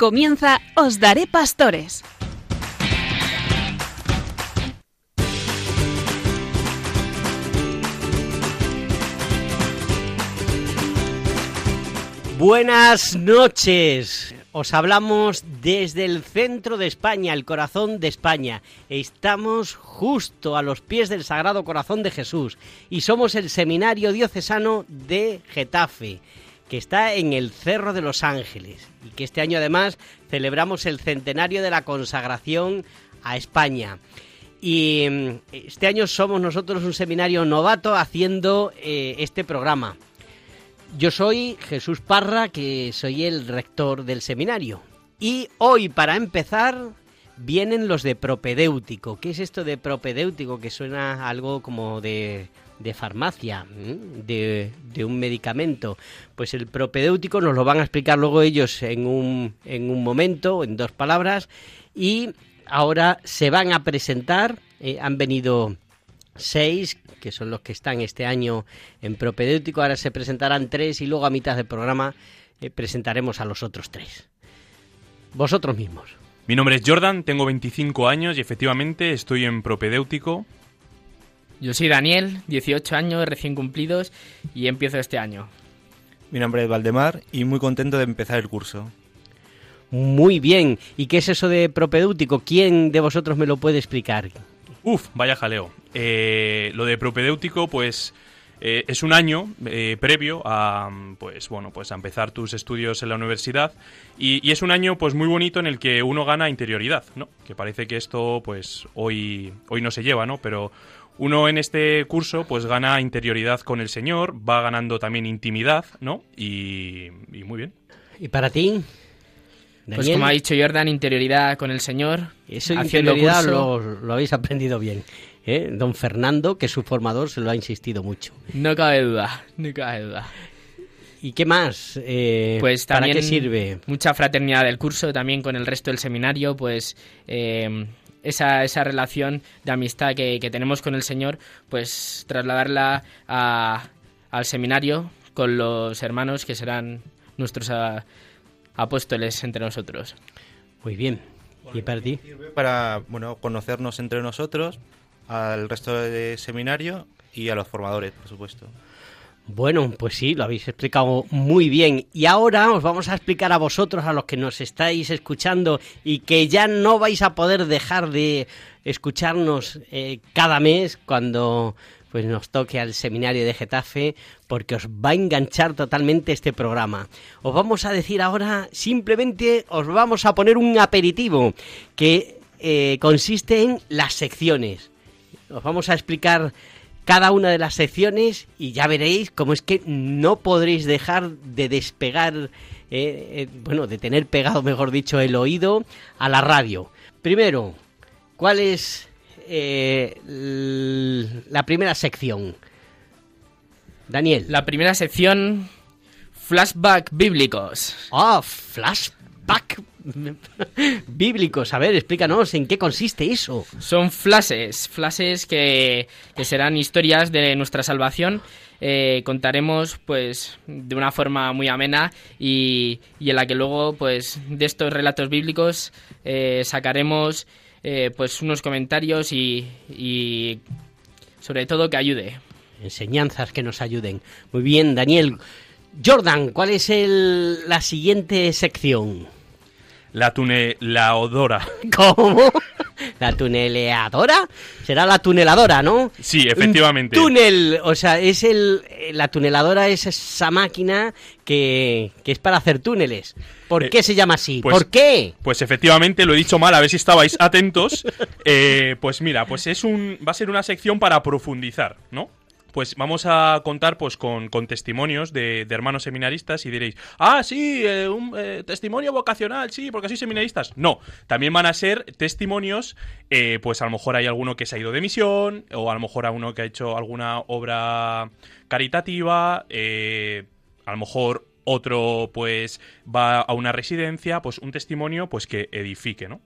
Comienza Os Daré Pastores. Buenas noches. Os hablamos desde el centro de España, el corazón de España. Estamos justo a los pies del Sagrado Corazón de Jesús y somos el Seminario Diocesano de Getafe, que está en el Cerro de los Ángeles y que este año además celebramos el centenario de la consagración a España. Y mm, este año somos nosotros un seminario novato haciendo eh, este programa. Yo soy Jesús Parra, que soy el rector del seminario. Y hoy, para empezar, vienen los de propedéutico. ¿Qué es esto de propedéutico? Que suena algo como de, de farmacia, de, de, un medicamento. Pues el propedéutico nos lo van a explicar luego ellos en un, en un momento, en dos palabras. Y ahora se van a presentar. Eh, han venido seis, que son los que están este año en propedéutico. Ahora se presentarán tres y luego a mitad del programa eh, presentaremos a los otros tres. Vosotros mismos. Mi nombre es Jordan, tengo 25 años y efectivamente estoy en propedéutico. Yo soy Daniel, 18 años recién cumplidos y empiezo este año. Mi nombre es Valdemar y muy contento de empezar el curso. Muy bien. ¿Y qué es eso de propedéutico? ¿Quién de vosotros me lo puede explicar? Uf, vaya jaleo. Eh, lo de propedéutico, pues eh, es un año eh, previo a, pues bueno, pues a empezar tus estudios en la universidad y, y, es un año, pues muy bonito en el que uno gana interioridad, ¿no? Que parece que esto, pues hoy, hoy no se lleva, ¿no? Pero uno en este curso, pues gana interioridad con el Señor, va ganando también intimidad, ¿no? Y, y muy bien. ¿Y para ti? Pues como ha dicho Jordan, interioridad con el Señor. Eso interioridad lo, lo, habéis aprendido bien. ¿eh? Don Fernando, que su formador, se lo ha insistido mucho. No cabe duda, no cabe duda. ¿Y qué más? Eh, pues ¿Para también qué sirve? Mucha fraternidad del curso, también con el resto del seminario, pues eh, esa, esa relación de amistad que, que, tenemos con el Señor, pues trasladarla a, al seminario con los hermanos que serán nuestros apóstoles entre nosotros. Muy bien. ¿Y para ti? Para bueno, conocernos entre nosotros, al resto del seminario y a los formadores, por supuesto. Bueno, pues sí, lo habéis explicado muy bien. Y ahora os vamos a explicar a vosotros, a los que nos estáis escuchando y que ya no vais a poder dejar de escucharnos eh, cada mes cuando pues nos toque al seminario de Getafe porque os va a enganchar totalmente este programa. Os vamos a decir ahora, simplemente os vamos a poner un aperitivo que eh, consiste en las secciones. Os vamos a explicar cada una de las secciones y ya veréis cómo es que no podréis dejar de despegar, eh, eh, bueno, de tener pegado, mejor dicho, el oído a la radio. Primero, ¿cuál es eh, la primera sección? Daniel. La primera sección, flashback bíblicos. Ah, flashback bíblicos. A ver, explícanos en qué consiste eso. Son flashes, flashes que, que serán historias de nuestra salvación. Eh, contaremos pues de una forma muy amena y, y, en la que luego pues de estos relatos bíblicos eh, sacaremos eh, pues unos comentarios y, y sobre todo que ayude. Enseñanzas que nos ayuden. Muy bien, Daniel. Jordan, ¿cuál es el, la siguiente sección? La tunelaodora. ¿Cómo? ¿La tuneleadora? Será la tuneladora, ¿no? Sí, efectivamente. Un túnel, o sea, es el la tuneladora es esa máquina que, que es para hacer túneles. ¿Por Eh, qué se llama así? pues- ¿Por qué? Pues efectivamente, lo he dicho mal, a ver si estabais atentos. Eh, pues mira, pues es un. va a ser una sección para profundizar, ¿no? Pues vamos a contar pues con, con testimonios de, de hermanos seminaristas y diréis, ah, sí, eh, un eh, testimonio vocacional, sí, porque soy seminaristas. No, también van a ser testimonios, eh, pues a lo mejor hay alguno que se ha ido de misión, o a lo mejor a uno que ha hecho alguna obra caritativa, a lo mejor otro pues va a una residencia, pues un testimonio pues que edifique, ¿no?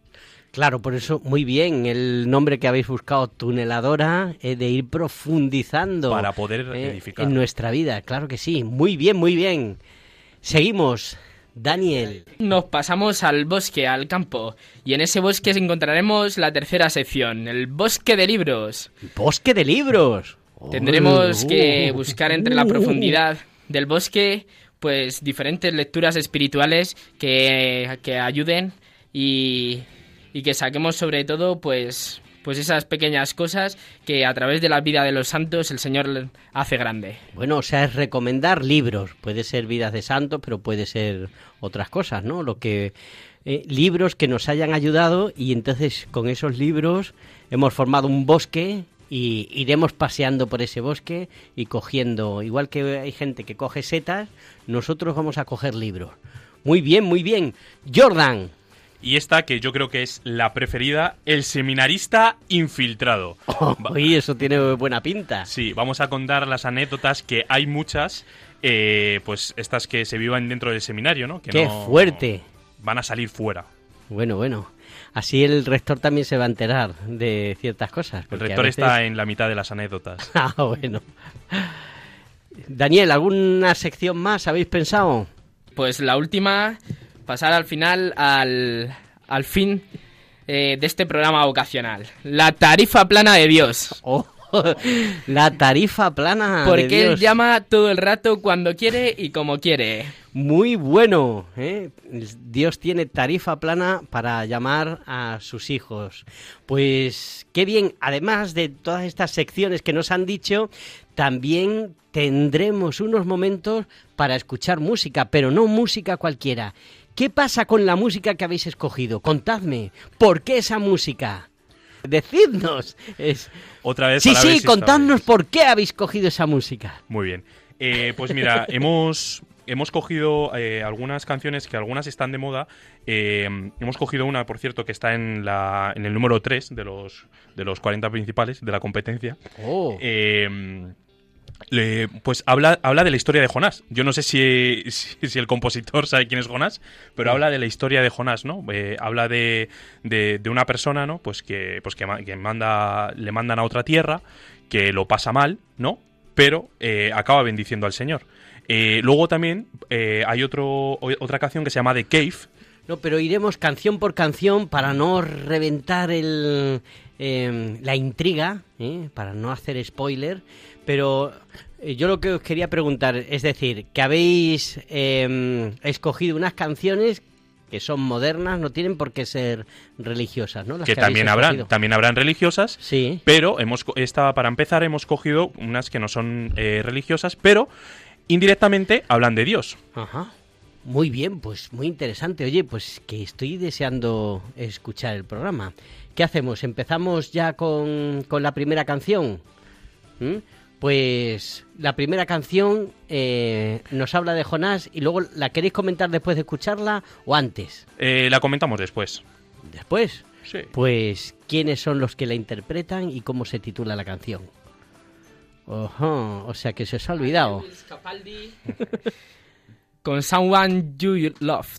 Claro, por eso, muy bien, el nombre que habéis buscado, tuneladora, eh, de ir profundizando. Para poder eh, edificar. En nuestra vida, claro que sí. Muy bien, muy bien. Seguimos. Daniel. Nos pasamos al bosque, al campo, y en ese bosque encontraremos la tercera sección, el bosque de libros. Bosque de libros. Tendremos Oh, que buscar entre la profundidad del bosque, pues diferentes lecturas espirituales que, que ayuden y, y que saquemos sobre todo, pues, pues esas pequeñas cosas que a través de la vida de los santos el Señor hace grande. Bueno, o sea, es recomendar libros. Puede ser vidas de santos, pero puede ser otras cosas, ¿no? Lo que eh, libros que nos hayan ayudado y entonces con esos libros hemos formado un bosque y iremos paseando por ese bosque y cogiendo, igual que hay gente que coge setas, nosotros vamos a coger libros. Muy bien, muy bien. Jordan. Y esta, que yo creo que es la preferida, el seminarista infiltrado. Va- Oye, eso tiene buena pinta. Sí, vamos a contar las anécdotas, que hay muchas, eh, pues estas que se vivan dentro del seminario, ¿no? Que ¡Qué no- fuerte! Van a salir fuera. Bueno, bueno. Así el rector también se va a enterar de ciertas cosas. El rector veces- está en la mitad de las anécdotas. Ah, bueno. Daniel, ¿alguna sección más habéis pensado? Pues la última, pasar al final al, al fin eh, de este programa vocacional, la tarifa plana de Dios. Oh, la tarifa plana. de Porque él Dios. llama todo el rato cuando quiere y como quiere. Muy bueno. ¿eh? Dios tiene tarifa plana para llamar a sus hijos. Pues qué bien. Además de todas estas secciones que nos han dicho, también tendremos unos momentos para escuchar música, pero no música cualquiera. ¿Qué pasa con la música que habéis escogido? Contadme. ¿Por qué esa música? Decidnos. Es... Otra vez. Sí, para ver sí, si contadnos por qué habéis cogido esa música. Muy bien. Eh, pues mira, hemos, hemos cogido eh, algunas canciones que algunas están de moda. Eh, hemos cogido una, por cierto, que está en, la, en el número 3 de los, de los 40 principales de la competencia. Oh. Eh, pues habla, habla de la historia de Jonás. Yo no sé si, si, el compositor sabe quién es Jonás, pero habla de la historia de Jonás, ¿no? Eh, habla de, de, una persona, ¿no? Pues que, pues que, ma- que manda, le mandan a otra tierra, que lo pasa mal, ¿no? Pero eh, acaba bendiciendo al Señor. Eh, luego también hay otro, otra canción que se llama The Cave, No, pero iremos canción por canción para no reventar el, eh, la intriga, para no hacer spoiler. Pero eh, yo lo que os quería preguntar es decir, que habéis eh, escogido unas canciones que son modernas, no tienen por qué ser religiosas, ¿no? Las que también habrán, también habrán religiosas, Sí. Pero hemos esta para empezar hemos cogido unas que no son eh, religiosas, pero indirectamente hablan de Dios. Ajá. Muy bien, pues muy interesante. Oye, pues que estoy deseando escuchar el programa. ¿Qué hacemos? ¿Empezamos ya con, con la primera canción? ¿Mm? Pues la primera canción eh, nos habla de Jonás y luego la queréis comentar después de escucharla o antes. Eh, la comentamos después. Después. Sí. Pues quiénes son los que la interpretan y cómo se titula la canción. Ojo, o sea que se os ha olvidado. Con Someone You Love.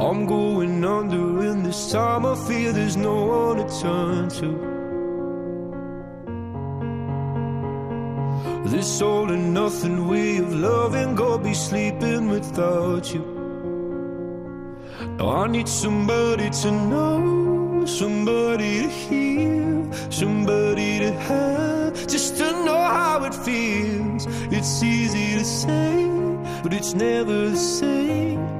I'm going under, and this time I feel there's no one to turn to. This all and nothing way of loving, go be sleeping without you. I need somebody to know, somebody to hear, somebody to have, just to know how it feels. It's easy to say, but it's never the same.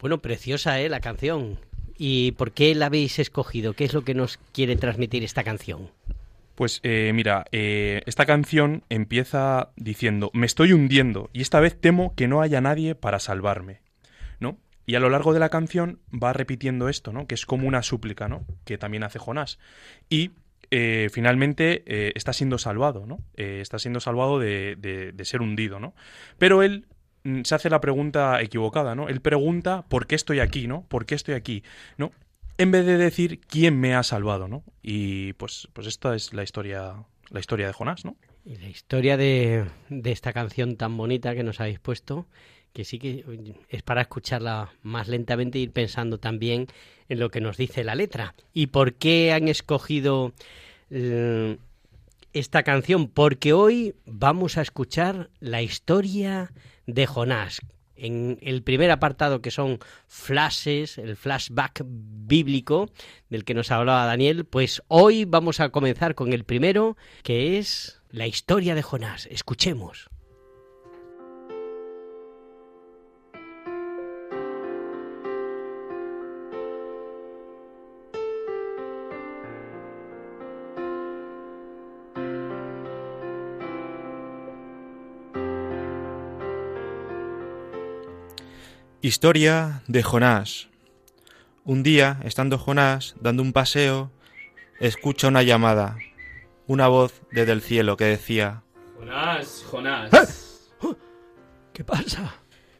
Bueno, preciosa, ¿eh? La canción. ¿Y por qué la habéis escogido? ¿Qué es lo que nos quiere transmitir esta canción? Pues eh, mira, eh, esta canción empieza diciendo, me estoy hundiendo y esta vez temo que no haya nadie para salvarme, ¿no? Y a lo largo de la canción va repitiendo esto, ¿no? Que es como una súplica, ¿no? Que también hace Jonás. Y eh, finalmente está siendo salvado, ¿no? Está siendo salvado de, de- de ser hundido, ¿no? Pero él mm, se hace la pregunta equivocada, ¿no? Él pregunta ¿por qué estoy aquí, ¿no? ¿Por qué estoy aquí, ¿no? En vez de decir quién me ha salvado, ¿no? Y pues, pues esta es la historia, la historia de Jonás, ¿no? Y la historia de, de esta canción tan bonita que nos habéis puesto, que sí que es para escucharla más lentamente e ir pensando también en lo que nos dice la letra. ¿Y por qué han escogido eh, esta canción? Porque hoy vamos a escuchar la historia de Jonás. En el primer apartado que son flashes, el flashback bíblico del que nos hablaba Daniel, pues hoy vamos a comenzar con el primero, que es la historia de Jonás. Escuchemos. Historia de Jonás. Un día, estando Jonás dando un paseo, escucha una llamada, una voz desde el cielo que decía, Jonás, Jonás. ¿Qué pasa?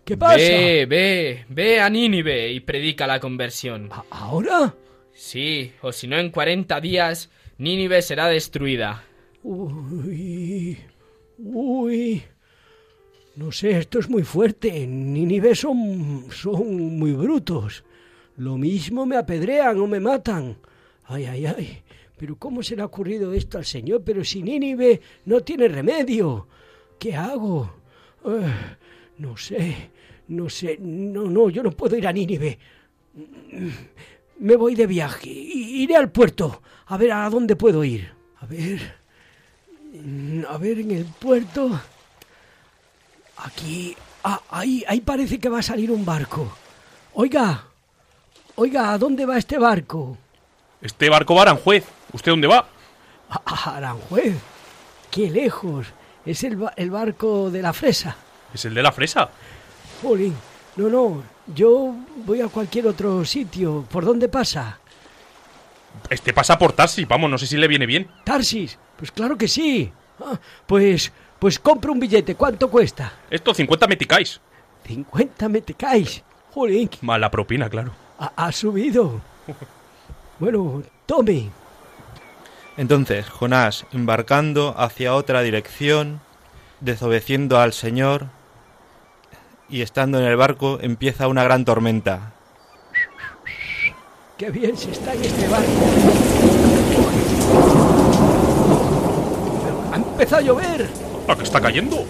¿Qué Ve, ve, ve a Nínive y predica la conversión. ¿Ahora? Sí, o si no en 40 días, Nínive será destruida. Uy, uy. No sé, esto es muy fuerte. Nínive son, son muy brutos. Lo mismo me apedrean o me matan. Ay, ay, ay. Pero ¿cómo se le ha ocurrido esto al Señor? Pero si Nínive no tiene remedio. ¿Qué hago? No sé, no sé. No, no, yo no puedo ir a Nínive. Me voy de viaje. Iré al puerto. A ver a dónde puedo ir. A ver. A ver, en el puerto. Aquí. Ah, ahí, ahí parece que va a salir un barco. Oiga. Oiga, ¿a dónde va este barco? Este barco va a Aranjuez. ¿Usted dónde va? A, Aranjuez. Qué lejos. Es el, ba- el barco de la fresa. Es el de la fresa. Jolín. No, no. Yo voy a cualquier otro sitio. ¿Por dónde pasa? Este pasa por Tarsi, vamos, no sé si le viene bien. Tarsis. Pues claro que sí. Ah, pues, pues compro un billete. ¿Cuánto cuesta? Esto 50 meticais. 50 metecais. Jolín, Más la propina, claro. ha, ha subido. Bueno, tome. Entonces Jonás, embarcando hacia otra dirección, desobedeciendo al Señor, y estando en el barco empieza una gran tormenta. qué bien se está en este barco. Pero ha empezado a llover. ¡Ah, que está cayendo!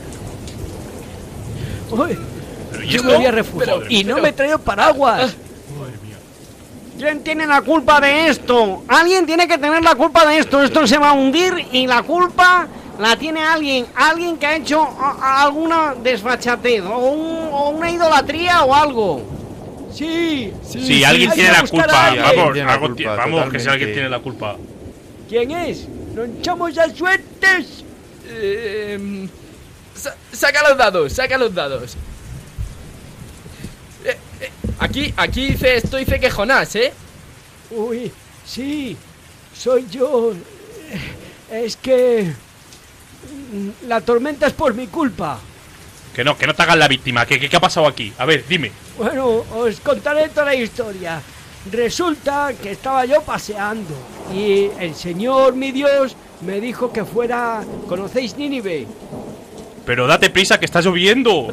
Uy, ¿Pero y yo esto? me voy a refugiar. Joder, y no pero- me traigo paraguas. ¿Quién tiene la culpa de esto? Alguien tiene que tener la culpa de esto. Esto se va a hundir y la culpa la tiene alguien. Alguien que ha hecho a- a alguna desfachatez o, un- o una idolatría o algo. Sí, sí. Sí, alguien tiene la culpa. Vamos, la culpa, vamos, que si alguien tiene la culpa. ¿Quién es? ¡No echamos a suertes! Eh, sa- saca los dados, saca los dados. Eh, eh, aquí, aquí dice, esto dice que Jonás, ¿eh? Uy, sí, soy yo. Es que... mm, La tormenta es por mi culpa. Que no, que no te hagas la víctima. ¿Qué, qué, qué ha pasado aquí? A ver, dime. Bueno, os contaré toda la historia. Resulta que estaba yo paseando y el Señor, mi Dios, me dijo que fuera... ¿Conocéis Nínive? Pero date prisa que está lloviendo.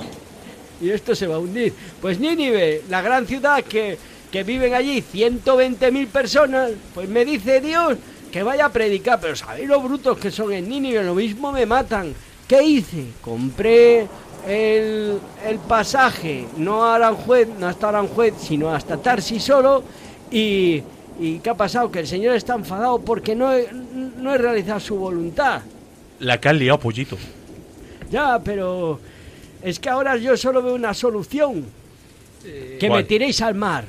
Y esto se va a hundir. Pues Nínive, la gran ciudad que, que viven allí 120.000 personas, pues me dice Dios que vaya a predicar. Pero ¿sabéis los brutos que son en Nínive? Lo mismo me matan. ¿Qué hice? Compré el, el pasaje, no a Aranjuez, no hasta Aranjuez, sino hasta Tarsis solo. Y, ¿Y qué ha pasado? Que el Señor está enfadado porque no he, no he realizado su voluntad. La que has liado, pollito. Ya, pero es que ahora yo solo veo una solución. que me tiréis al mar.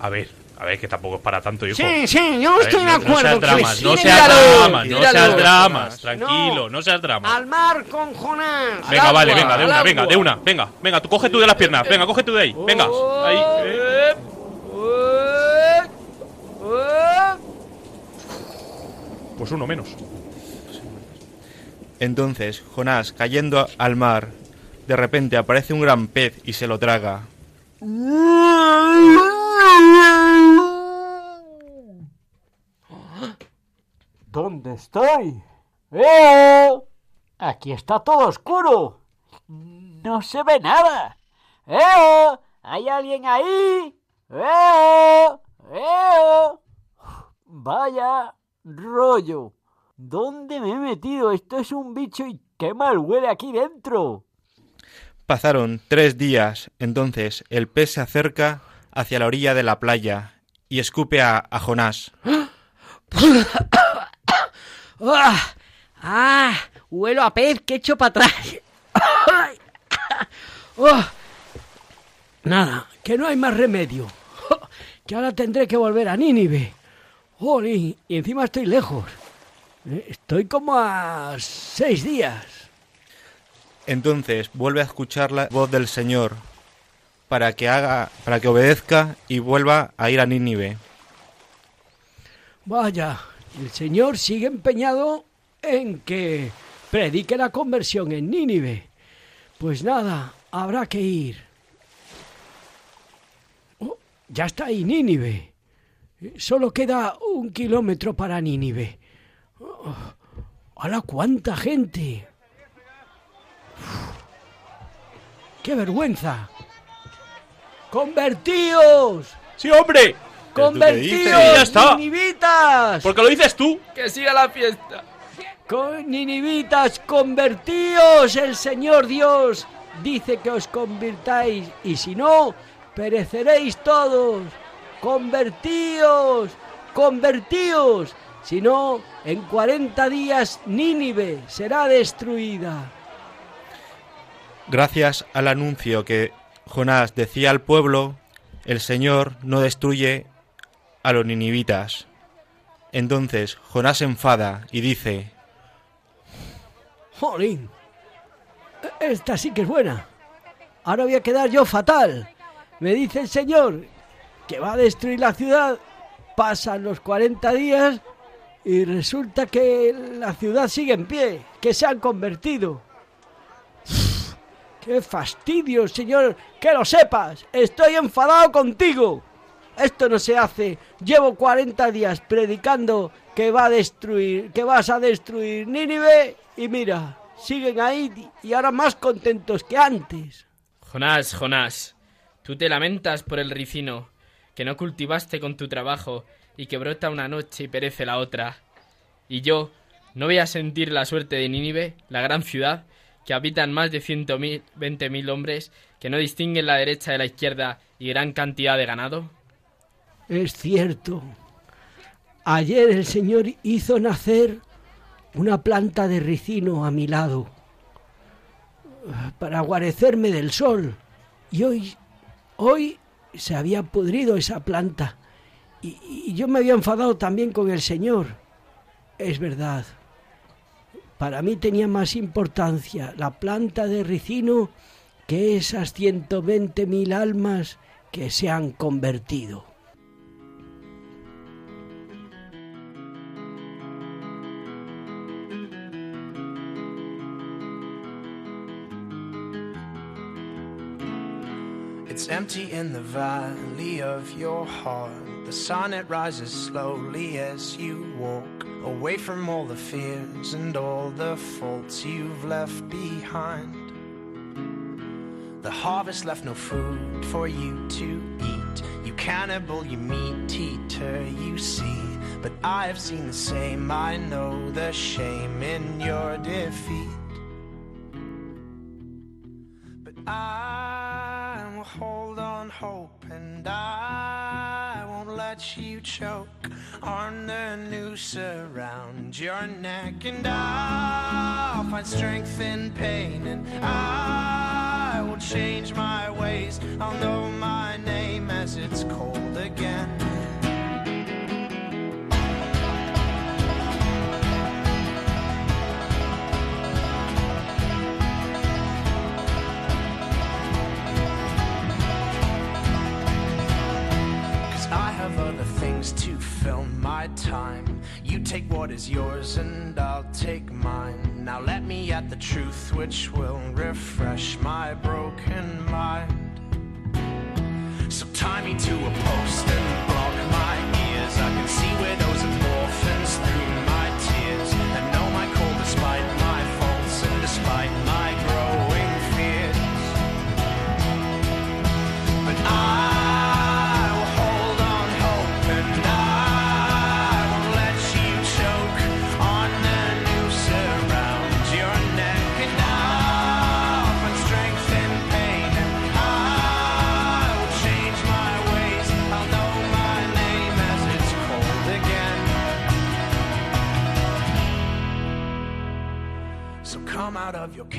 A ver, a ver, que tampoco es para tanto, hijo. Sí, sí, yo A ver, estoy de no- acuerdo. No seas dramas, no seas dramas, no seas dramas. Tranquilo, No. no seas dramas. Al mar con Jonás. Venga, Al vale, agua, venga, de una, venga, de una, venga, venga, tú coge tú de las piernas, venga, coge tú de ahí, venga, ahí, eh. Pues uno menos. Entonces, Jonás, cayendo al mar, de repente aparece un gran pez y se lo traga. ¿Dónde estoy? ¡Eh! Aquí está todo oscuro. No se ve nada. ¡Eh! ¿Hay alguien ahí? ¡Eh! ¡Eh! Vaya rollo. ¿Dónde me he metido? Esto es un bicho y qué mal huele aquí dentro. Pasaron tres días, entonces el pez se acerca hacia la orilla de la playa y escupe a, a Jonás. ¡Ah! ¡Ah! Huelo a pez que echo para atrás. ¡Oh! Nada, que no hay más remedio. Que ahora tendré que volver a Nínive. Jolín, y encima estoy lejos. Eh, Estoy como a seis días. Entonces vuelve a escuchar la voz del Señor para que haga, para que obedezca y vuelva a ir a Nínive. Vaya, el Señor sigue empeñado en que predique la conversión en Nínive. Pues nada, habrá que ir. Oh, ya está ahí Nínive. Solo queda un kilómetro para Nínive. Oh, ¡Hala, cuánta gente! Uf, ¡Qué vergüenza! ¡Convertíos! Sí, hombre. ¡Convertíos! Sí, ya está. ¡Ninivitas! porque lo dices tú. Que siga la fiesta. Con Ninivitas, convertíos, el Señor Dios dice que os convirtáis, y si no, pereceréis todos. Convertíos, convertíos, si no, en 40 días Nínive será destruida. Gracias al anuncio que Jonás decía al pueblo, el Señor no destruye a los ninivitas. Entonces Jonás se enfada y dice, Jolín, esta sí que es buena. Ahora voy a quedar yo fatal. Me dice el Señor que va a destruir la ciudad. Pasan los 40 días y resulta que la ciudad sigue en pie, que se han convertido. ¡Qué fastidio, Señor! ¡Que lo sepas! ¡Estoy enfadado contigo! Esto no se hace. Llevo 40 días predicando que va a destruir, que vas a destruir Nínive y mira, siguen ahí y ahora más contentos que antes. Jonás, Jonás, tú te lamentas por el ricino. Que no cultivaste con tu trabajo y que brota una noche y perece la otra. Y yo, ¿no voy a sentir la suerte de Nínive, la gran ciudad, que habitan más de ciento veinte mil hombres, que no distinguen la derecha de la izquierda y gran cantidad de ganado? Es cierto. Ayer el Señor hizo nacer una planta de ricino a mi lado para guarecerme del sol. Y hoy, hoy se había pudrido esa planta. Y, y yo me había enfadado también con el Señor. Es verdad. Para mí tenía más importancia la planta de ricino que esas 120.000 almas que se han convertido. It's empty in the valley of your heart. The sun it rises slowly as you walk away from all the fears and all the faults you've left behind. The harvest left no food for you to eat. You cannibal, you meat eater, you see. But I have seen the same. I know the shame in your defeat. But I hold on hope and I won't let you choke on the noose around your neck. And I'll find strength in pain and I will change my ways. I'll know my name as it's cold again. Take what is yours and I'll take mine. Now let me at the truth which will refresh my broken mind. So tie me to a post and block my ears. I can see and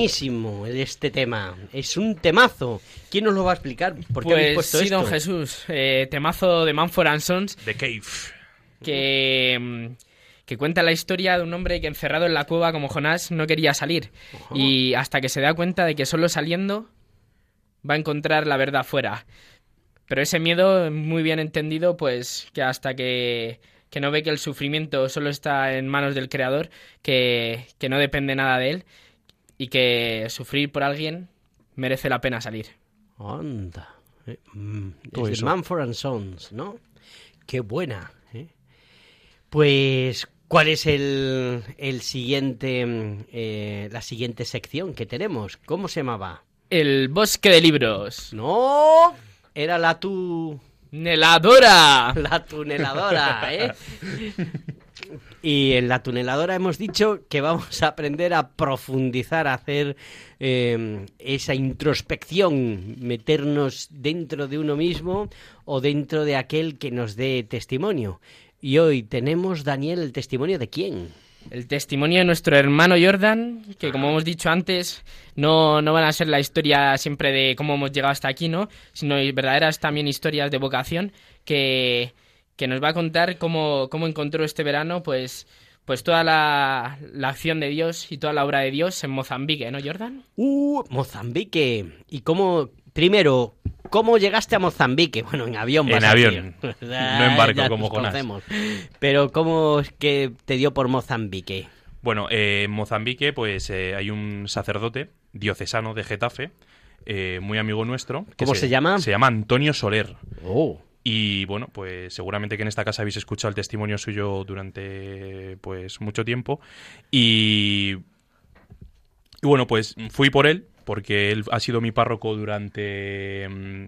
Buenísimo este tema. Es un temazo. ¿Quién nos lo va a explicar? ¿Por qué Pues puesto sí, esto? don Jesús. eh, temazo de Manford and Sons The Cave. que, mm, que cuenta la historia de un hombre que encerrado en la cueva como Jonás no quería salir. Y hasta que se da cuenta de que solo saliendo va a encontrar la verdad fuera. Pero ese miedo, muy bien entendido, pues que hasta que, que no ve que el sufrimiento solo está en manos del Creador, que, que no depende nada de él y que sufrir por alguien merece la pena salir. Anda. Eh, mm, es. Manford and Sons, ¿no? Qué buena. ¿eh? Pues ¿Cuál es el, el siguiente, eh, la siguiente sección que tenemos? ¿Cómo se llamaba? El bosque de libros. No, era la tu... ¡Neladora! La tuneladora, ¿eh? Y en la tuneladora hemos dicho que vamos a aprender a profundizar, a hacer eh, esa introspección, meternos dentro de uno mismo o dentro de aquel que nos dé testimonio. Y hoy tenemos, Daniel, el testimonio de quién. El testimonio de nuestro hermano Jordan, que como hemos dicho antes, no, no van a ser la historia siempre de cómo hemos llegado hasta aquí, ¿no? Sino verdaderas también historias de vocación que, que nos va a contar cómo, cómo encontró este verano, pues, pues toda la, la acción de Dios y toda la obra de Dios en Mozambique, ¿no, Jordan? Uh, Mozambique. ¿Y cómo, primero, cómo llegaste a Mozambique? Bueno, en avión. En avión, no en barco Ya como conocemos. Pero ¿cómo es que te dio por Mozambique? Bueno, eh, en Mozambique pues eh, hay un sacerdote diocesano de Getafe, eh, muy amigo nuestro. que ¿Cómo se llama? Se llama Antonio Soler. Oh. Y bueno, pues seguramente que en esta casa habéis escuchado el testimonio suyo durante pues mucho tiempo. Y, y bueno, pues fui por él, porque él ha sido mi párroco durante mm,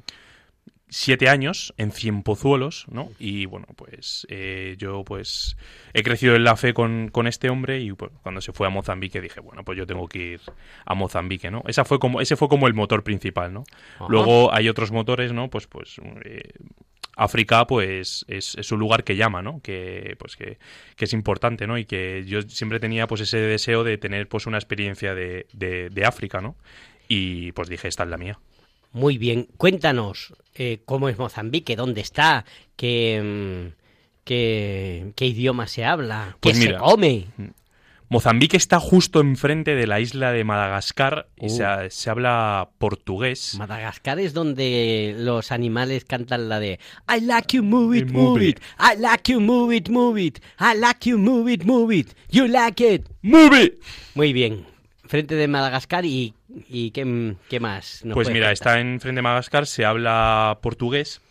siete años en Cienpozuelos, ¿no? Y bueno, pues eh, yo pues he crecido en la fe con, con este hombre y pues, cuando se fue a Mozambique dije, bueno, pues yo tengo que ir a Mozambique, ¿no? Esa fue como, ese fue como el motor principal, ¿no? Ajá. Luego hay otros motores, ¿no? Pues, pues eh, África, pues, es, es un lugar que llama, ¿no? Que, pues, que, que es importante, ¿no? Y que yo siempre tenía, pues, ese deseo de tener, pues, una experiencia de, de, de África, ¿no? Y, pues, dije, esta es la mía. Muy bien, cuéntanos eh, cómo es Mozambique, dónde está, qué, mm, qué, qué idioma se habla, Pues qué se come. Mozambique está justo enfrente de la isla de Madagascar y Uh. se, ha- se habla portugués. Madagascar es donde los animales cantan la de I like you, move it, move move it. I like you, move it, move it. I like you, move it, move it. You like it. ¡Move! Muy bien. Frente de Madagascar y, y ¿qué, qué más? nos Pues mira, está enfrente de Madagascar, se habla portugués.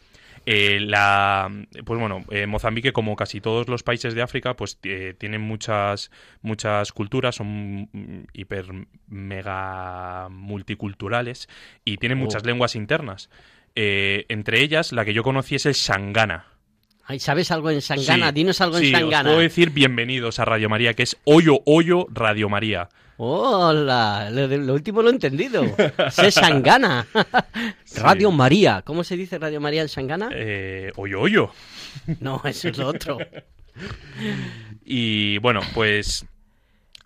Eh, la, pues bueno, eh, Mozambique, como casi todos los países de África, pues eh, tienen muchas, muchas culturas, son hiper mega multiculturales y tienen Oh. muchas lenguas internas. Eh, entre ellas, la que yo conocí es el Shangana. ¿Sabes algo en Sangana? Sí, Dinos algo sí, en os Sangana. puedo decir bienvenidos a Radio María, que es Hoyo Hoyo Radio María. Hola, lo, último lo he entendido. Se Sangana. Radio María. ¿Cómo se dice Radio María en Sangana? Eh, Hoyo Hoyo. No, eso es lo otro. Y bueno, pues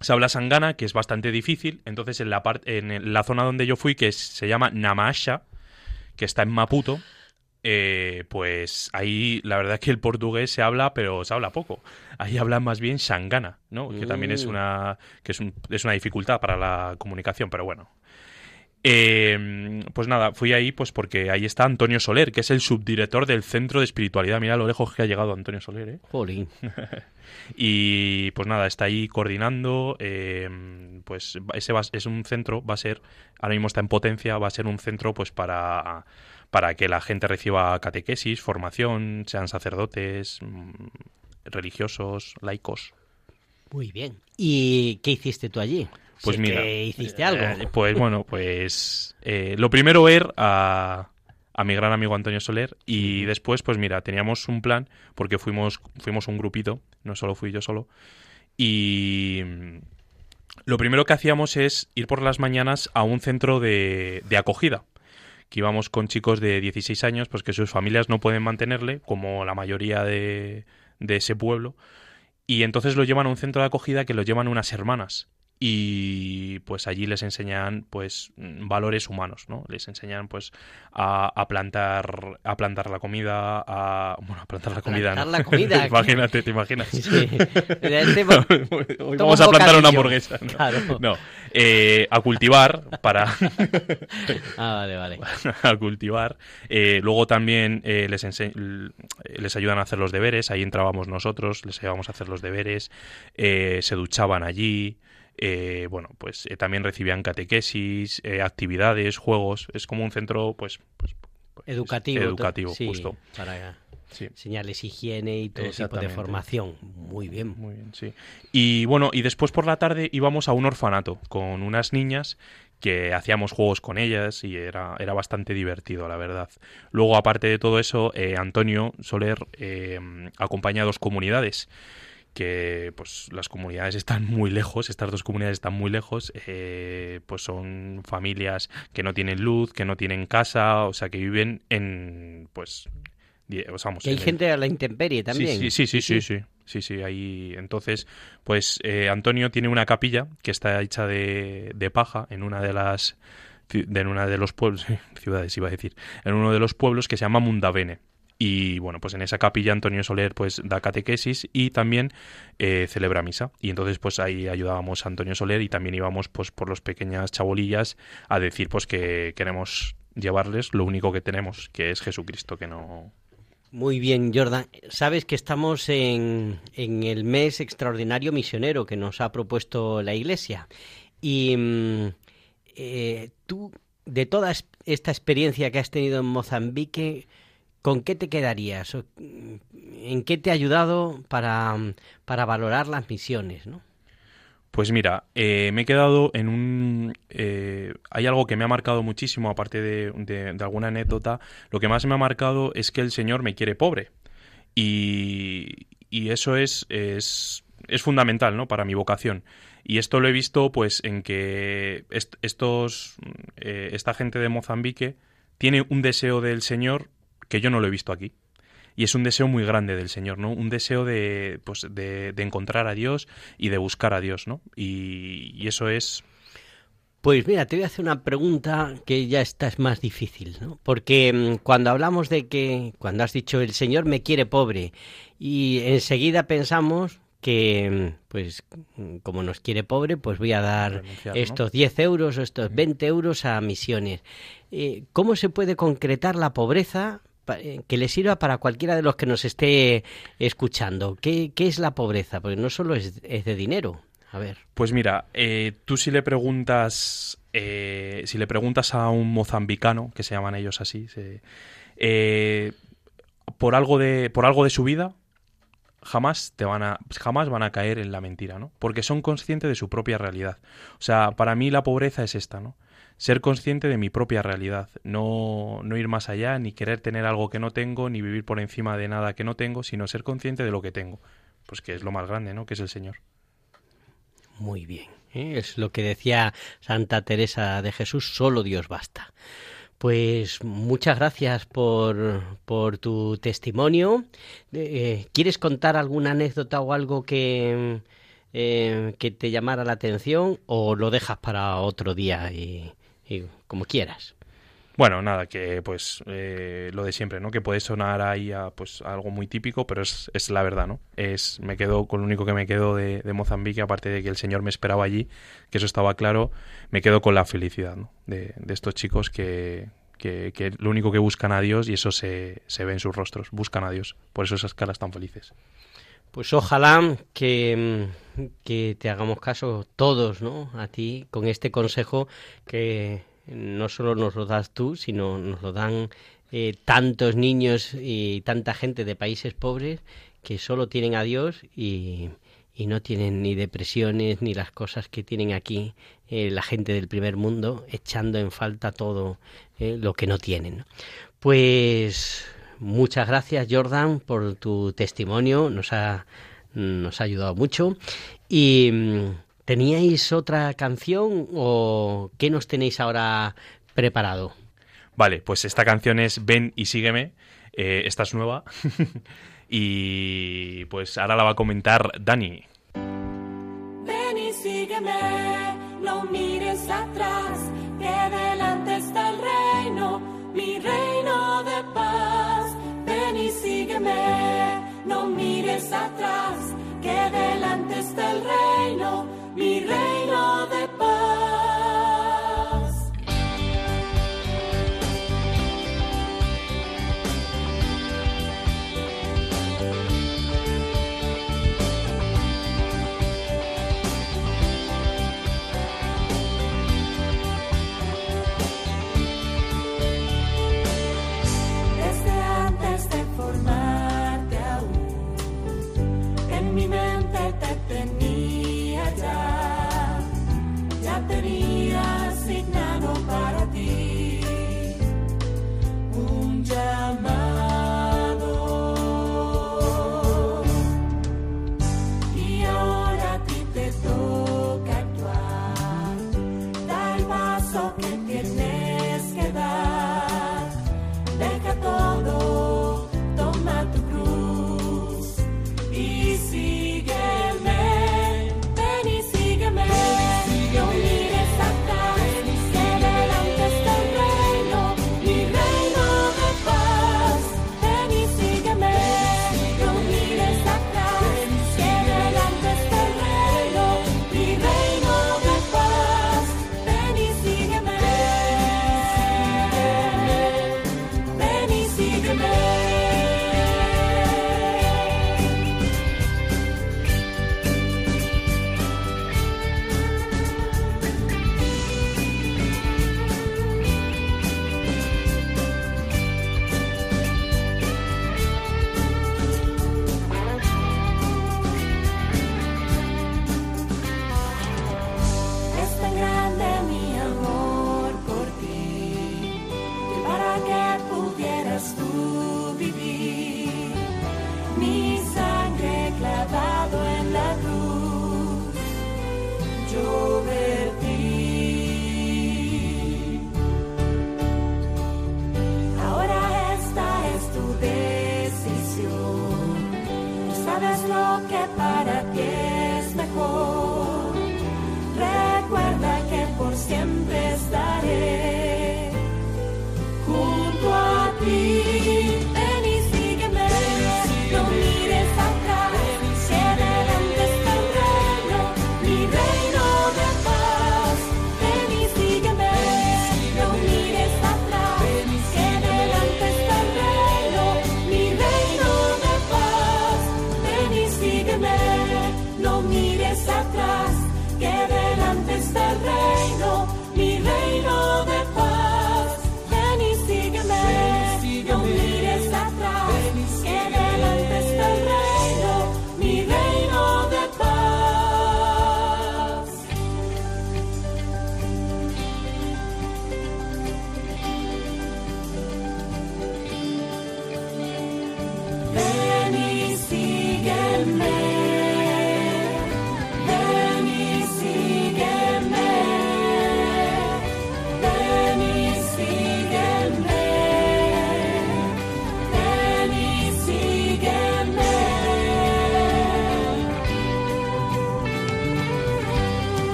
se habla sangana, que es bastante difícil. Entonces, en la, en zona donde yo fui, que es- se llama Namasha, que está en Maputo, eh, pues ahí la verdad es que el portugués se habla, pero se habla poco. Ahí hablan más bien sangana, ¿no? Que también es Mm. una, que es, un- es una dificultad para la comunicación, pero bueno. Eh, pues nada, fui ahí pues porque ahí está Antonio Soler, que es el subdirector del Centro de Espiritualidad. Mira lo lejos que ha llegado Antonio Soler, ¿eh? Jolín. Y pues nada, está ahí coordinando. eh, pues ese va- es un centro, va a ser, ahora mismo está en potencia, va a ser un centro pues para, para que la gente reciba catequesis, formación, sean sacerdotes, mm, religiosos, laicos. Muy bien. ¿Y qué hiciste tú allí? Pues mira, que hiciste algo. eh, pues bueno, pues eh, lo primero ver a, a mi gran amigo Antonio Soler y después, pues mira, teníamos un plan porque fuimos, fuimos un grupito, no solo fui yo solo, y lo primero que hacíamos es ir por las mañanas a un centro de, de acogida que íbamos con chicos de 16 años, pues que sus familias no pueden mantenerle, como la mayoría de, de ese pueblo, y entonces lo llevan a un centro de acogida que lo llevan unas hermanas. Y pues allí les enseñan pues mm, valores humanos, ¿no? Les enseñan pues a, a plantar a plantar la comida, a bueno, a plantar la comida, plantar ¿no? la comida. Imagínate, te imaginas. Sí. Hoy vamos a plantar una hamburguesa. ¿no? Claro. No, eh, a cultivar para Ah, vale, vale. a cultivar. Eh, luego también eh, les, ense- les ayudan a hacer los deberes, ahí entrábamos nosotros, les ayudábamos a hacer los deberes, se duchaban allí, eh, bueno, pues eh, también recibían catequesis, eh, actividades, juegos, es como un centro, pues, pues, pues, Educativo. educativo, sí, justo. para- Sí. enseñarles higiene y todo tipo de formación. Muy bien. Muy bien, sí. Y bueno, y después por la tarde íbamos a un orfanato con unas niñas que hacíamos juegos con ellas y era, era bastante divertido, la verdad. Luego, aparte de todo eso, eh, Antonio Soler acompaña a dos comunidades que pues las comunidades están muy lejos, estas dos comunidades están muy lejos, eh, pues son familias que no tienen luz, que no tienen casa, o sea, que viven en, pues, o sea, vamos, Que hay el- gente a la intemperie también. Sí, sí, sí, sí, sí, sí, sí, sí, ahí, entonces, pues eh, Antonio tiene una capilla que está hecha de, de paja en una de las, en una de los pueblos, ciudades iba a decir, en uno de los pueblos que se llama Mundavene. Y bueno, pues en esa capilla Antonio Soler pues da catequesis y también eh, celebra misa. Y entonces pues ahí ayudábamos a Antonio Soler y también íbamos pues por los pequeñas chabolillas a decir pues que queremos llevarles lo único que tenemos, que es Jesucristo, que no... Muy bien, Jordan. Sabes que estamos en, en el mes extraordinario misionero que nos ha propuesto la Iglesia. Y mm, eh, tú, de toda es- esta experiencia que has tenido en Mozambique, ¿con qué te quedarías? Mm, ¿En qué te ha ayudado para, mm, para valorar las misiones? ¿no? Pues mira, eh, me he quedado en un... eh, hay algo que me ha marcado muchísimo, aparte de, de- alguna anécdota. Lo que más me ha marcado es que el Señor me quiere pobre. Y, y eso es, es, es fundamental, ¿no? Para mi vocación. Y esto lo he visto, pues, en que est- estos, eh, esta gente de Mozambique tiene un deseo del Señor que yo no lo he visto aquí. Y es un deseo muy grande del Señor, ¿no? Un deseo de, pues, de, de encontrar a Dios y de buscar a Dios, ¿no? Y, y eso es... Pues mira, te voy a hacer una pregunta que ya esta es más difícil, ¿no? Porque mm, cuando hablamos de que, cuando has dicho el Señor me quiere pobre, y enseguida pensamos que, mm, pues, como nos quiere pobre, pues voy a dar estos 10 euros o estos 20 euros a misiones. Eh, ¿Cómo se puede concretar la pobreza que le sirva para cualquiera de los que nos esté escuchando? ¿Qué, qué es la pobreza? Porque no solo es, es de dinero. A ver. Pues mira, eh, tú si le preguntas, eh, si le preguntas a un mozambicano, que se llaman ellos así, eh, por algo de, por algo de su vida, jamás te van a, jamás van a caer en la mentira, ¿no? Porque son conscientes de su propia realidad. O sea, para mí la pobreza es esta, ¿no? Ser consciente de mi propia realidad, no, no ir más allá, ni querer tener algo que no tengo, ni vivir por encima de nada que no tengo, sino ser consciente de lo que tengo. Pues que es lo más grande, ¿no? Que es el Señor. Muy bien. ¿eh? Es lo que decía Santa Teresa de Jesús, solo Dios basta. Pues muchas gracias por, por tu testimonio. Eh, ¿Quieres contar alguna anécdota o algo que, eh, que te llamara la atención o lo dejas para otro día y, como quieras? Bueno, nada, que pues eh, lo de siempre, ¿no? Que puede sonar ahí a pues algo muy típico, pero es, es la verdad, ¿no? Es, me quedo con lo único que me quedo de, de Mozambique, aparte de que el Señor me esperaba allí, que eso estaba claro, me quedo con la felicidad, ¿no? De, de estos chicos que, que, que lo único que buscan a Dios y eso se, se ve en sus rostros, buscan a Dios, por eso esas caras tan felices. Pues ojalá que, que te hagamos caso todos, ¿no? A ti con este consejo que no solo nos lo das tú, sino nos lo dan eh, tantos niños y tanta gente de países pobres que solo tienen a Dios y, y no tienen ni depresiones ni las cosas que tienen aquí eh, la gente del primer mundo echando en falta todo eh, lo que no tienen. Pues muchas gracias Jordan por tu testimonio, nos ha, nos ha ayudado mucho. Y mm, ¿teníais otra canción o qué nos tenéis ahora preparado? Vale, pues esta canción es Ven y sígueme, eh, esta es nueva, y pues ahora la va a comentar Dani. Ven y sígueme, no mires atrás, que delante está el reino, mi reino no mires atrás, que delante está el reino, mi reino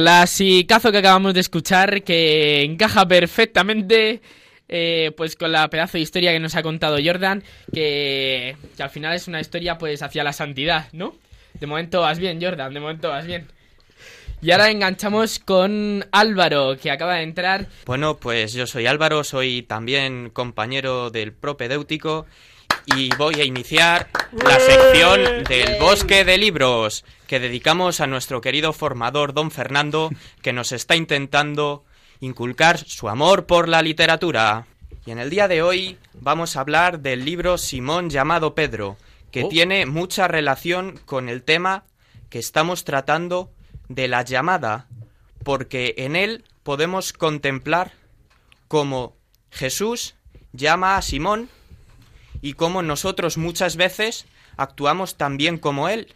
Clasicazo que acabamos de escuchar que encaja perfectamente eh, pues con la pedazo de historia que nos ha contado Jordan, que, que al final es una historia pues hacia la santidad, ¿no? De momento vas bien, Jordan, de momento vas bien. Y ahora enganchamos con Álvaro, que acaba de entrar. Bueno, pues yo soy Álvaro, soy también compañero del propedéutico y voy a iniciar la sección del bosque de libros que dedicamos a nuestro querido formador don Fernando que nos está intentando inculcar su amor por la literatura. Y en el día de hoy vamos a hablar del libro Simón llamado Pedro, que Oh. tiene mucha relación con el tema que estamos tratando de la llamada, porque en él podemos contemplar cómo Jesús llama a Simón y cómo nosotros muchas veces actuamos también como él.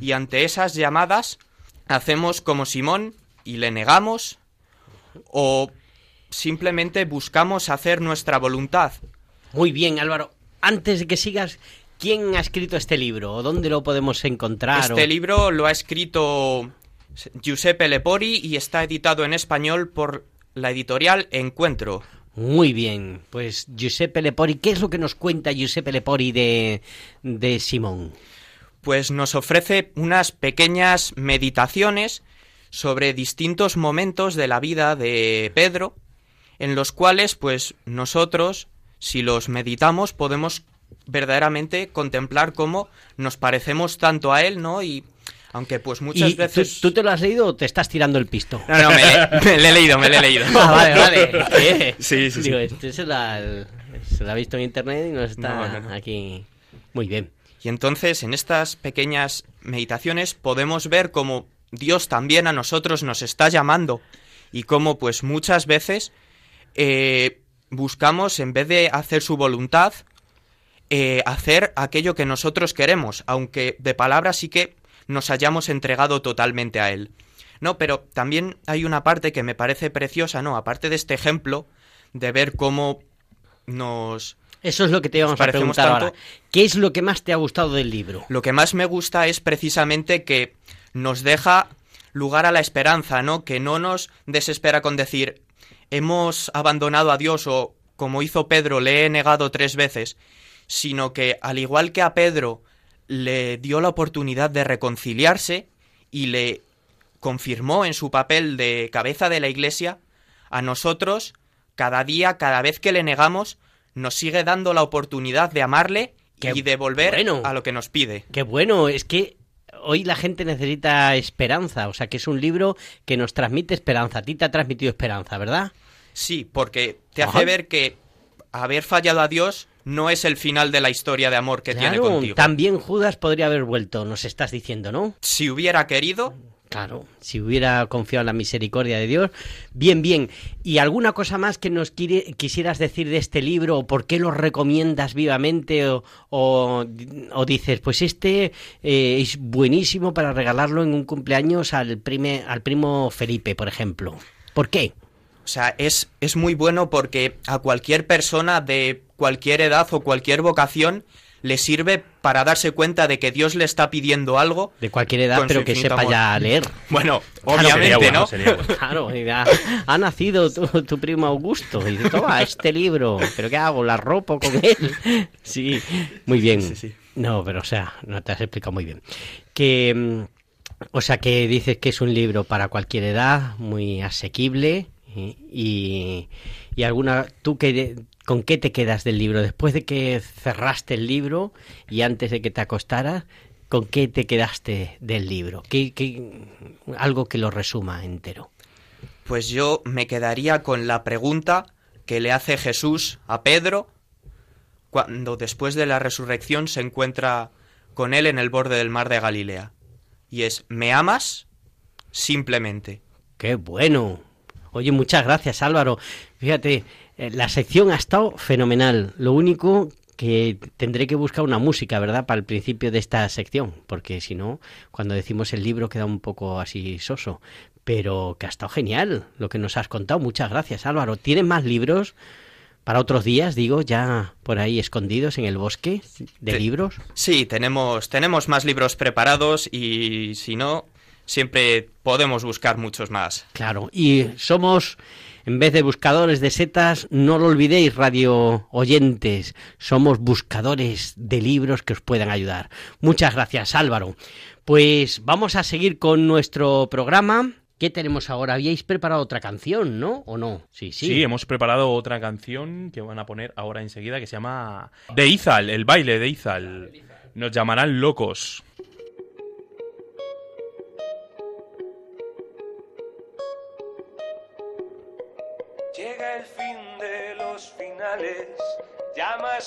Y ante esas llamadas hacemos como Simón y le negamos o simplemente buscamos hacer nuestra voluntad. Muy bien, Álvaro. Antes de que sigas, ¿quién ha escrito este libro? ¿O dónde lo podemos encontrar? Este O- libro lo ha escrito Giuseppe Lepori y está editado en español por la editorial Encuentro. Muy bien. Pues Giuseppe Lepori, ¿qué es lo que nos cuenta Giuseppe Lepori de, de Simón? pues nos ofrece unas pequeñas meditaciones sobre distintos momentos de la vida de Pedro, en los cuales pues nosotros, si los meditamos, podemos verdaderamente contemplar cómo nos parecemos tanto a él, ¿no? Y aunque pues muchas ¿Y tú- veces... ¿tú, te lo has leído o te estás tirando el pisto? No, no, me, le- me le he leído, me le he leído. Ah, vale, vale. ¿Qué? Sí, sí, sí. Digo, este se la ha visto en internet y nos está No, no, no. aquí. Muy bien. Y entonces en estas pequeñas meditaciones podemos ver cómo Dios también a nosotros nos está llamando y cómo pues muchas veces eh, buscamos en vez de hacer su voluntad eh, hacer aquello que nosotros queremos, aunque de palabra sí que nos hayamos entregado totalmente a Él. No, pero también hay una parte que me parece preciosa, ¿no? Aparte de este ejemplo de ver cómo nos Eso es lo que te íbamos a preguntar tanto. ahora. ¿Qué es lo que más te ha gustado del libro? Lo que más me gusta es precisamente que nos deja lugar a la esperanza, ¿no? Que no nos desespera con decir hemos abandonado a Dios o como hizo Pedro le he negado tres veces, sino que al igual que a Pedro le dio la oportunidad de reconciliarse y le confirmó en su papel de cabeza de la Iglesia, a nosotros, cada día, cada vez que le negamos, nos sigue dando la oportunidad de amarle Qué y de volver bueno. a lo que nos pide. Qué bueno, es que hoy la gente necesita esperanza, o sea que es un libro que nos transmite esperanza. A ti te ha transmitido esperanza, ¿verdad? Sí, porque te Ajá. hace ver que haber fallado a Dios no es el final de la historia de amor que tiene contigo. también Judas podría haber vuelto, nos estás diciendo, ¿no? Si hubiera querido, Claro, si hubiera confiado en la misericordia de Dios. Bien, bien. ¿Y alguna cosa más que nos quisieras decir de este libro? ¿O por qué lo recomiendas vivamente? ¿O, o- o dices, pues este eh, es buenísimo para regalarlo en un cumpleaños al, prime- al primo Felipe, por ejemplo? ¿Por qué? o sea, es, es muy bueno porque a cualquier persona de cualquier edad o cualquier vocación le sirve para darse cuenta de que Dios le está pidiendo algo. De cualquier edad, pero que sepa amor. ya leer. Bueno, Claro, obviamente, sería bueno, ¿no? sería bueno. Claro, ha nacido tu, tu primo Augusto. Y dice, toma, este libro. ¿Pero qué hago? ¿La ropo con él? Sí, muy bien. Sí, sí. No, pero o sea, no te has explicado muy bien. Que, mm, o sea, que dices que es un libro para cualquier edad, muy asequible. Y, y, y alguna, ¿tú qué, con qué te quedas del libro? Después de que cerraste el libro y antes de que te acostaras, ¿con qué te quedaste del libro? ¿Qué, qué- algo que lo resuma entero. Pues yo me quedaría con la pregunta que le hace Jesús a Pedro cuando después de la resurrección se encuentra con él en el borde del mar de Galilea. Y es, ¿me amas? Simplemente. ¡Qué bueno! Oye, muchas gracias Álvaro. Fíjate, la sección ha estado fenomenal. Lo único que tendré que buscar una música, ¿verdad? Para el principio de esta sección, porque si no, cuando decimos el libro queda un poco así soso. Pero que ha estado genial lo que nos has contado. Muchas gracias Álvaro. ¿Tienes más libros para otros días, digo, ya por ahí escondidos en el bosque de Sí. libros? Sí, tenemos, tenemos más libros preparados y si no, siempre podemos buscar muchos más. Claro, y somos, en vez de buscadores de setas, no lo olvidéis, radio oyentes, somos buscadores de libros que os puedan ayudar. Muchas gracias, Álvaro. Pues vamos a seguir con nuestro programa. ¿Qué tenemos ahora? Habíais preparado otra canción, ¿no? ¿O no? Sí, sí. Sí, hemos preparado otra canción que van a poner ahora enseguida que se llama De Izal, el baile de Izal. Nos llamarán locos.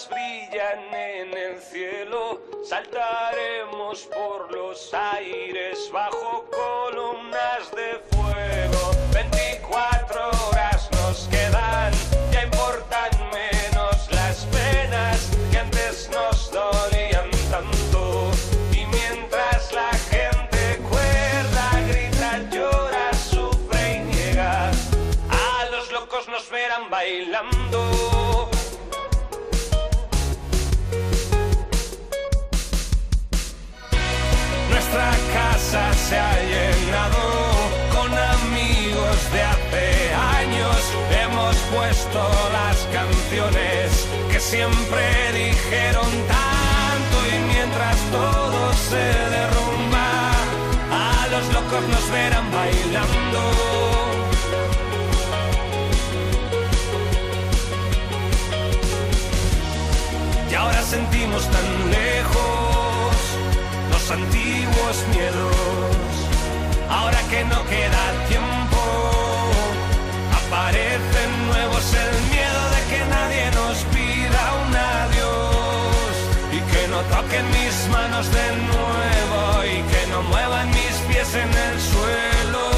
Brillan en el cielo, saltaremos por los aires bajo columnas de fuego. 24 horas nos quedan, ya importan menos las penas que antes nos dolían tanto. Y mientras la gente cuerda, grita, llora, sufre y niega, a los locos nos verán bailando. Se ha llenado con amigos de hace años. Hemos puesto las canciones que siempre dijeron tanto y mientras todo se derrumba, a los locos nos verán bailando. Y ahora sentimos tan lejos antiguos miedos. Ahora que no queda tiempo, aparecen nuevos el miedo de que nadie nos pida un adiós. Y que no toquen mis manos de nuevo y que no muevan mis pies en el suelo.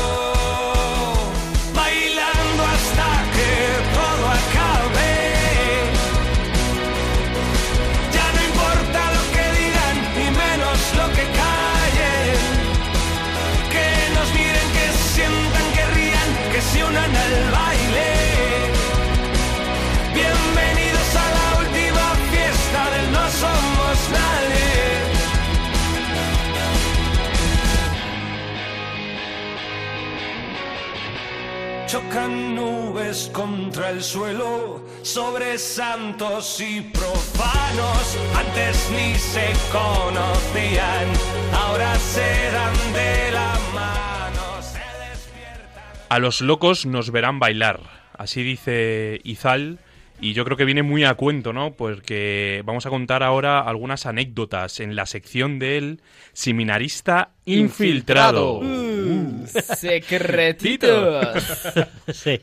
Santos y profanos. Antes ni se conocían, ahora se dan de la mano. Se despiertan. A los locos nos verán bailar. Así dice Izal. Y yo creo que viene muy a cuento, ¿no? Porque vamos a contar ahora algunas anécdotas en la sección del seminarista infiltrado. Uh, secretitos. Sí.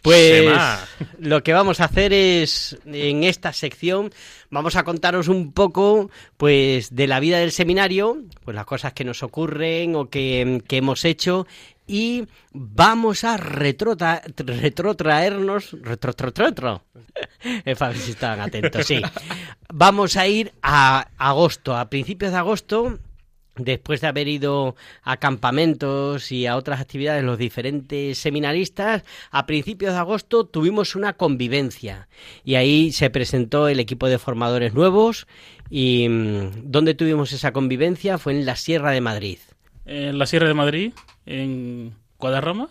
Pues lo que vamos a hacer es en esta sección vamos a contaros un poco pues de la vida del seminario, pues las cosas que nos ocurren o que, que hemos hecho y vamos a retrotraernos retro, si estaban atentos, sí. Vamos a ir a agosto, a principios de agosto Después de haber ido a campamentos y a otras actividades los diferentes seminaristas, a principios de agosto tuvimos una convivencia y ahí se presentó el equipo de formadores nuevos y mm, ¿dónde tuvimos esa convivencia? Fue en la Sierra de Madrid. En la Sierra de Madrid, en Guadarrama.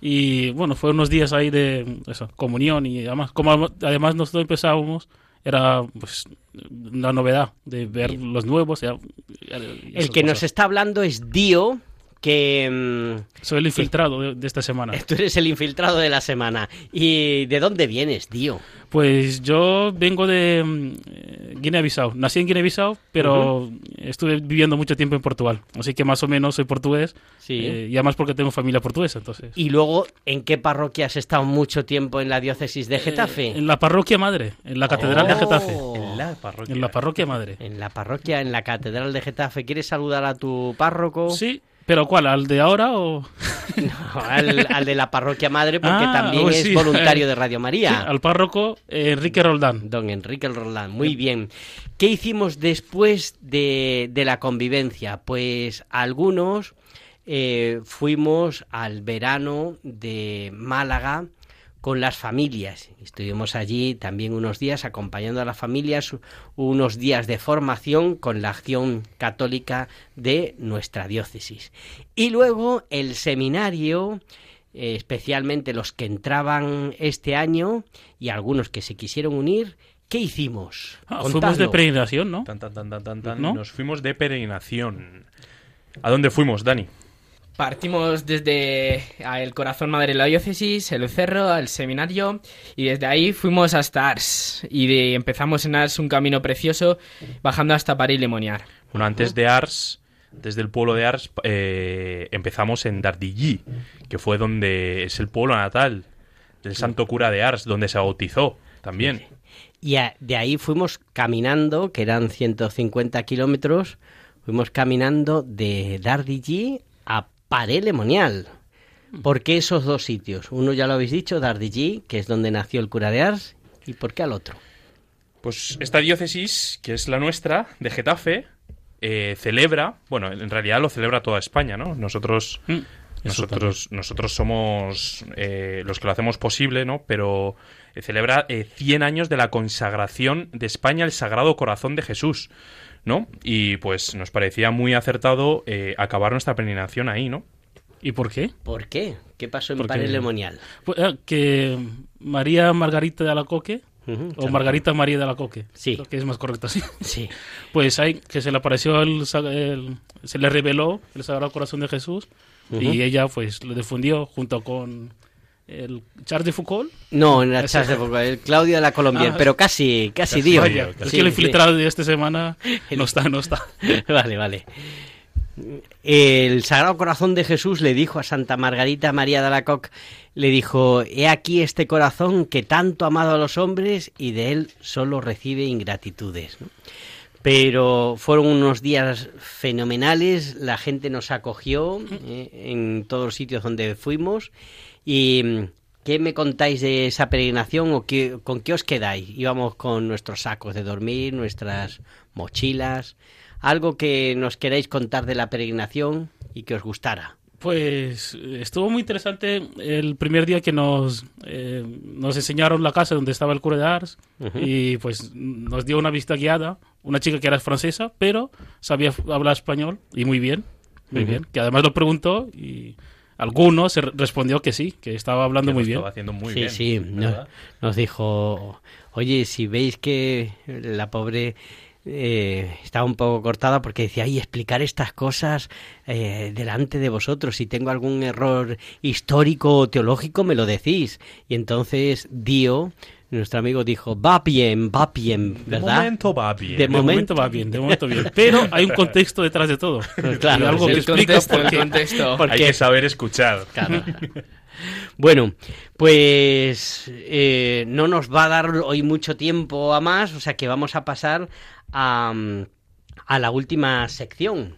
Y bueno, fue unos días ahí de eso, comunión y además, como además nosotros empezábamos, era pues la novedad de ver los nuevos. El que nos está hablando es Dio, que mm, Soy el infiltrado de, de esta semana. tú eres el infiltrado de la semana. ¿Y de dónde vienes, Dio? Pues yo vengo de mm, eh, Guinea-Bissau. Nací en Guinea-Bissau, pero estuve viviendo mucho tiempo en Portugal. Así que más o menos soy portugués. Sí. eh, y además porque tengo familia portuguesa, entonces. Y luego, ¿en qué parroquia has estado mucho tiempo en la diócesis de Getafe? Eh, en la parroquia madre, en la catedral de Oh. Getafe. En la parroquia. En la parroquia madre. En la parroquia, en la catedral de Getafe. ¿Quieres saludar a tu párroco? Sí, pero ¿cuál? ¿Al de ahora o...? No, al, al de la parroquia madre, porque Ah, también es voluntario de Radio Sí, María. al párroco eh, Enrique Roldán. Don Enrique Roland, muy bien. ¿Qué hicimos después de, de la convivencia? Pues algunos eh, fuimos al verano de Málaga con las familias. Estuvimos allí también unos días acompañando a las familias, unos días de formación con la acción católica de nuestra diócesis. Y luego el seminario, eh, especialmente los que entraban este año y algunos que se quisieron unir, ¿qué hicimos? Ah, fuimos de peregrinación, ¿no? Tan, tan, tan, tan, tan, tan. ¿No? Nos fuimos de peregrinación. ¿A dónde fuimos, Dani? Partimos desde a el corazón madre de la diócesis, el cerro, al seminario y desde ahí fuimos hasta Ars y de- empezamos en Ars un camino precioso bajando hasta París Lemoniar. Bueno, antes de Ars, desde el pueblo de Ars, eh, empezamos en Dardilly, que fue donde es el pueblo natal del santo cura de Ars, donde se bautizó también. Y a- de ahí fuimos caminando, que eran 150 kilómetros, fuimos caminando de Dardilly a Paré Lemonial. ¿Por qué esos dos sitios? Uno ya lo habéis dicho, Dardilly, que es donde nació el cura de Ars, ¿y por qué al otro? Pues esta diócesis, que es la nuestra, de Getafe, eh, celebra, bueno, en realidad lo celebra toda España, ¿no? Nosotros, Mm, nosotros, nosotros somos eh, los que lo hacemos posible, ¿no? Pero eh, celebra eh, 100 años de la consagración de España al Sagrado Corazón de Jesús, ¿no? Y pues nos parecía muy acertado eh, acabar nuestra peregrinación ahí, ¿no? ¿Y por qué? ¿Por qué? ¿Qué pasó en Porque- Paré Lemonial? Pues, eh, que María Margarita de Alacoque, Ujú, o Margarita María de Alacoque, Sí. creo que es más correcto así. Sí. Pues hay que se le apareció el, el- se le reveló el Sagrado Corazón de Jesús y ella pues lo difundió junto con el Charles de Foucault. No, en la Charles de Foucault, el Claudio de la Colombier, Ah, pero casi, casi, casi dio. vaya, casi. Que el sí. infiltrado de esta semana no está, no está. vale, vale. El Sagrado Corazón de Jesús le dijo a Santa Margarita María de Alacoque, le dijo, he aquí este corazón que tanto ha amado a los hombres y de él solo recibe ingratitudes. ¿no? Pero fueron unos días fenomenales, la gente nos acogió eh, en todos los sitios donde fuimos y mm, ¿qué me contáis de esa peregrinación o qué, con qué os quedáis? Íbamos con nuestros sacos de dormir, nuestras mochilas, algo que nos queráis contar de la peregrinación y que os gustara. Pues estuvo muy interesante el primer día que nos, eh, nos enseñaron la casa donde estaba el cura de Ars y pues nos dio una visita guiada, una chica que era francesa, pero sabía hablar español y muy bien, muy bien, que además lo preguntó y alguno se re- respondió que sí, que estaba hablando Que muy bien. estaba haciendo muy sí, bien. sí, ¿verdad? nos dijo, oye, si veis que la pobre eh, estaba un poco cortada porque decía, ay, explicar estas cosas eh, delante de vosotros, si tengo algún error histórico o teológico, me lo decís. Y entonces Dio, nuestro amigo, dijo, va bien, va bien, De ¿verdad? momento va bien. De De momento va bien, de momento bien. Pero hay un contexto detrás de todo. Claro, Y algo el que explica contexto, por el qué. contexto. ¿Por Hay que saber escuchar. Claro. Bueno, pues eh, no nos va a dar hoy mucho tiempo a más, o sea que vamos a pasar a, a la última sección,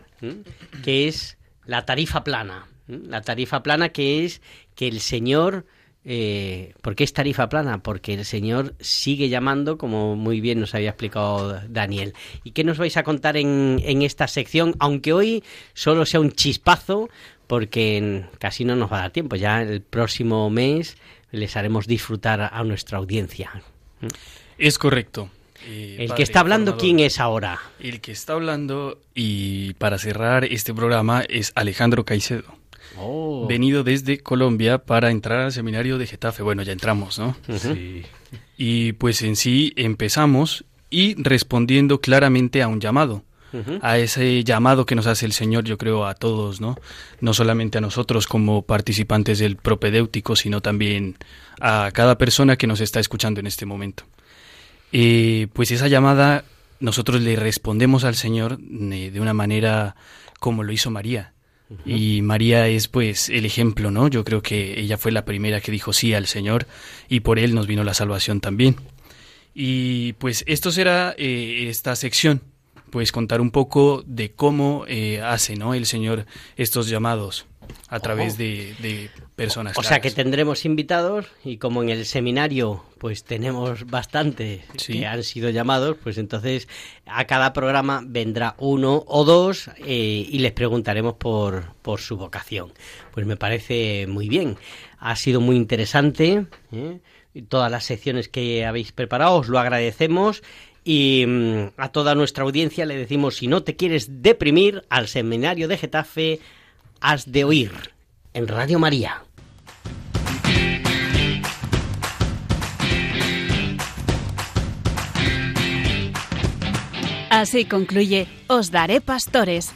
que es la tarifa plana. La tarifa plana que es que el señor... Eh, ¿Por qué es tarifa plana? Porque el Señor sigue llamando, como muy bien nos había explicado Daniel. ¿Y qué nos vais a contar en, en esta sección? Aunque hoy solo sea un chispazo, porque casi no nos va a dar tiempo. Ya el próximo mes les haremos disfrutar a, nuestra audiencia. Es correcto. Eh, El padre que está hablando. ¿quién es ahora? El que está hablando y para cerrar este programa es Alejandro Caicedo. Oh. Venido desde Colombia para entrar al seminario de Getafe. Bueno, ya entramos, ¿no? Sí. Y pues en sí empezamos y respondiendo claramente a un llamado. A ese llamado que nos hace el Señor, yo creo, a todos, ¿no? No solamente a nosotros como participantes del propedéutico, sino también a cada persona que nos está escuchando en este momento. Eh, pues esa llamada nosotros le respondemos al Señor eh, de una manera como lo hizo María. Y María es pues el ejemplo, ¿no? Yo creo que ella fue la primera que dijo sí al Señor y por él nos vino la salvación también. Y pues esto será eh, esta sección, pues contar un poco de cómo eh, hace ¿no? el Señor estos llamados. a través de, de personas. O sea que tendremos invitados y como en el seminario pues tenemos bastantes Sí. que han sido llamados, pues entonces a cada programa vendrá uno o dos eh, y les preguntaremos por, por su vocación. Pues me parece muy bien. Ha sido muy interesante. ¿eh? Todas las secciones que habéis preparado os lo agradecemos. Y mm, a toda nuestra audiencia le decimos, si no te quieres deprimir, al seminario de Getafe has de oír en Radio María. Así concluye Os Daré Pastores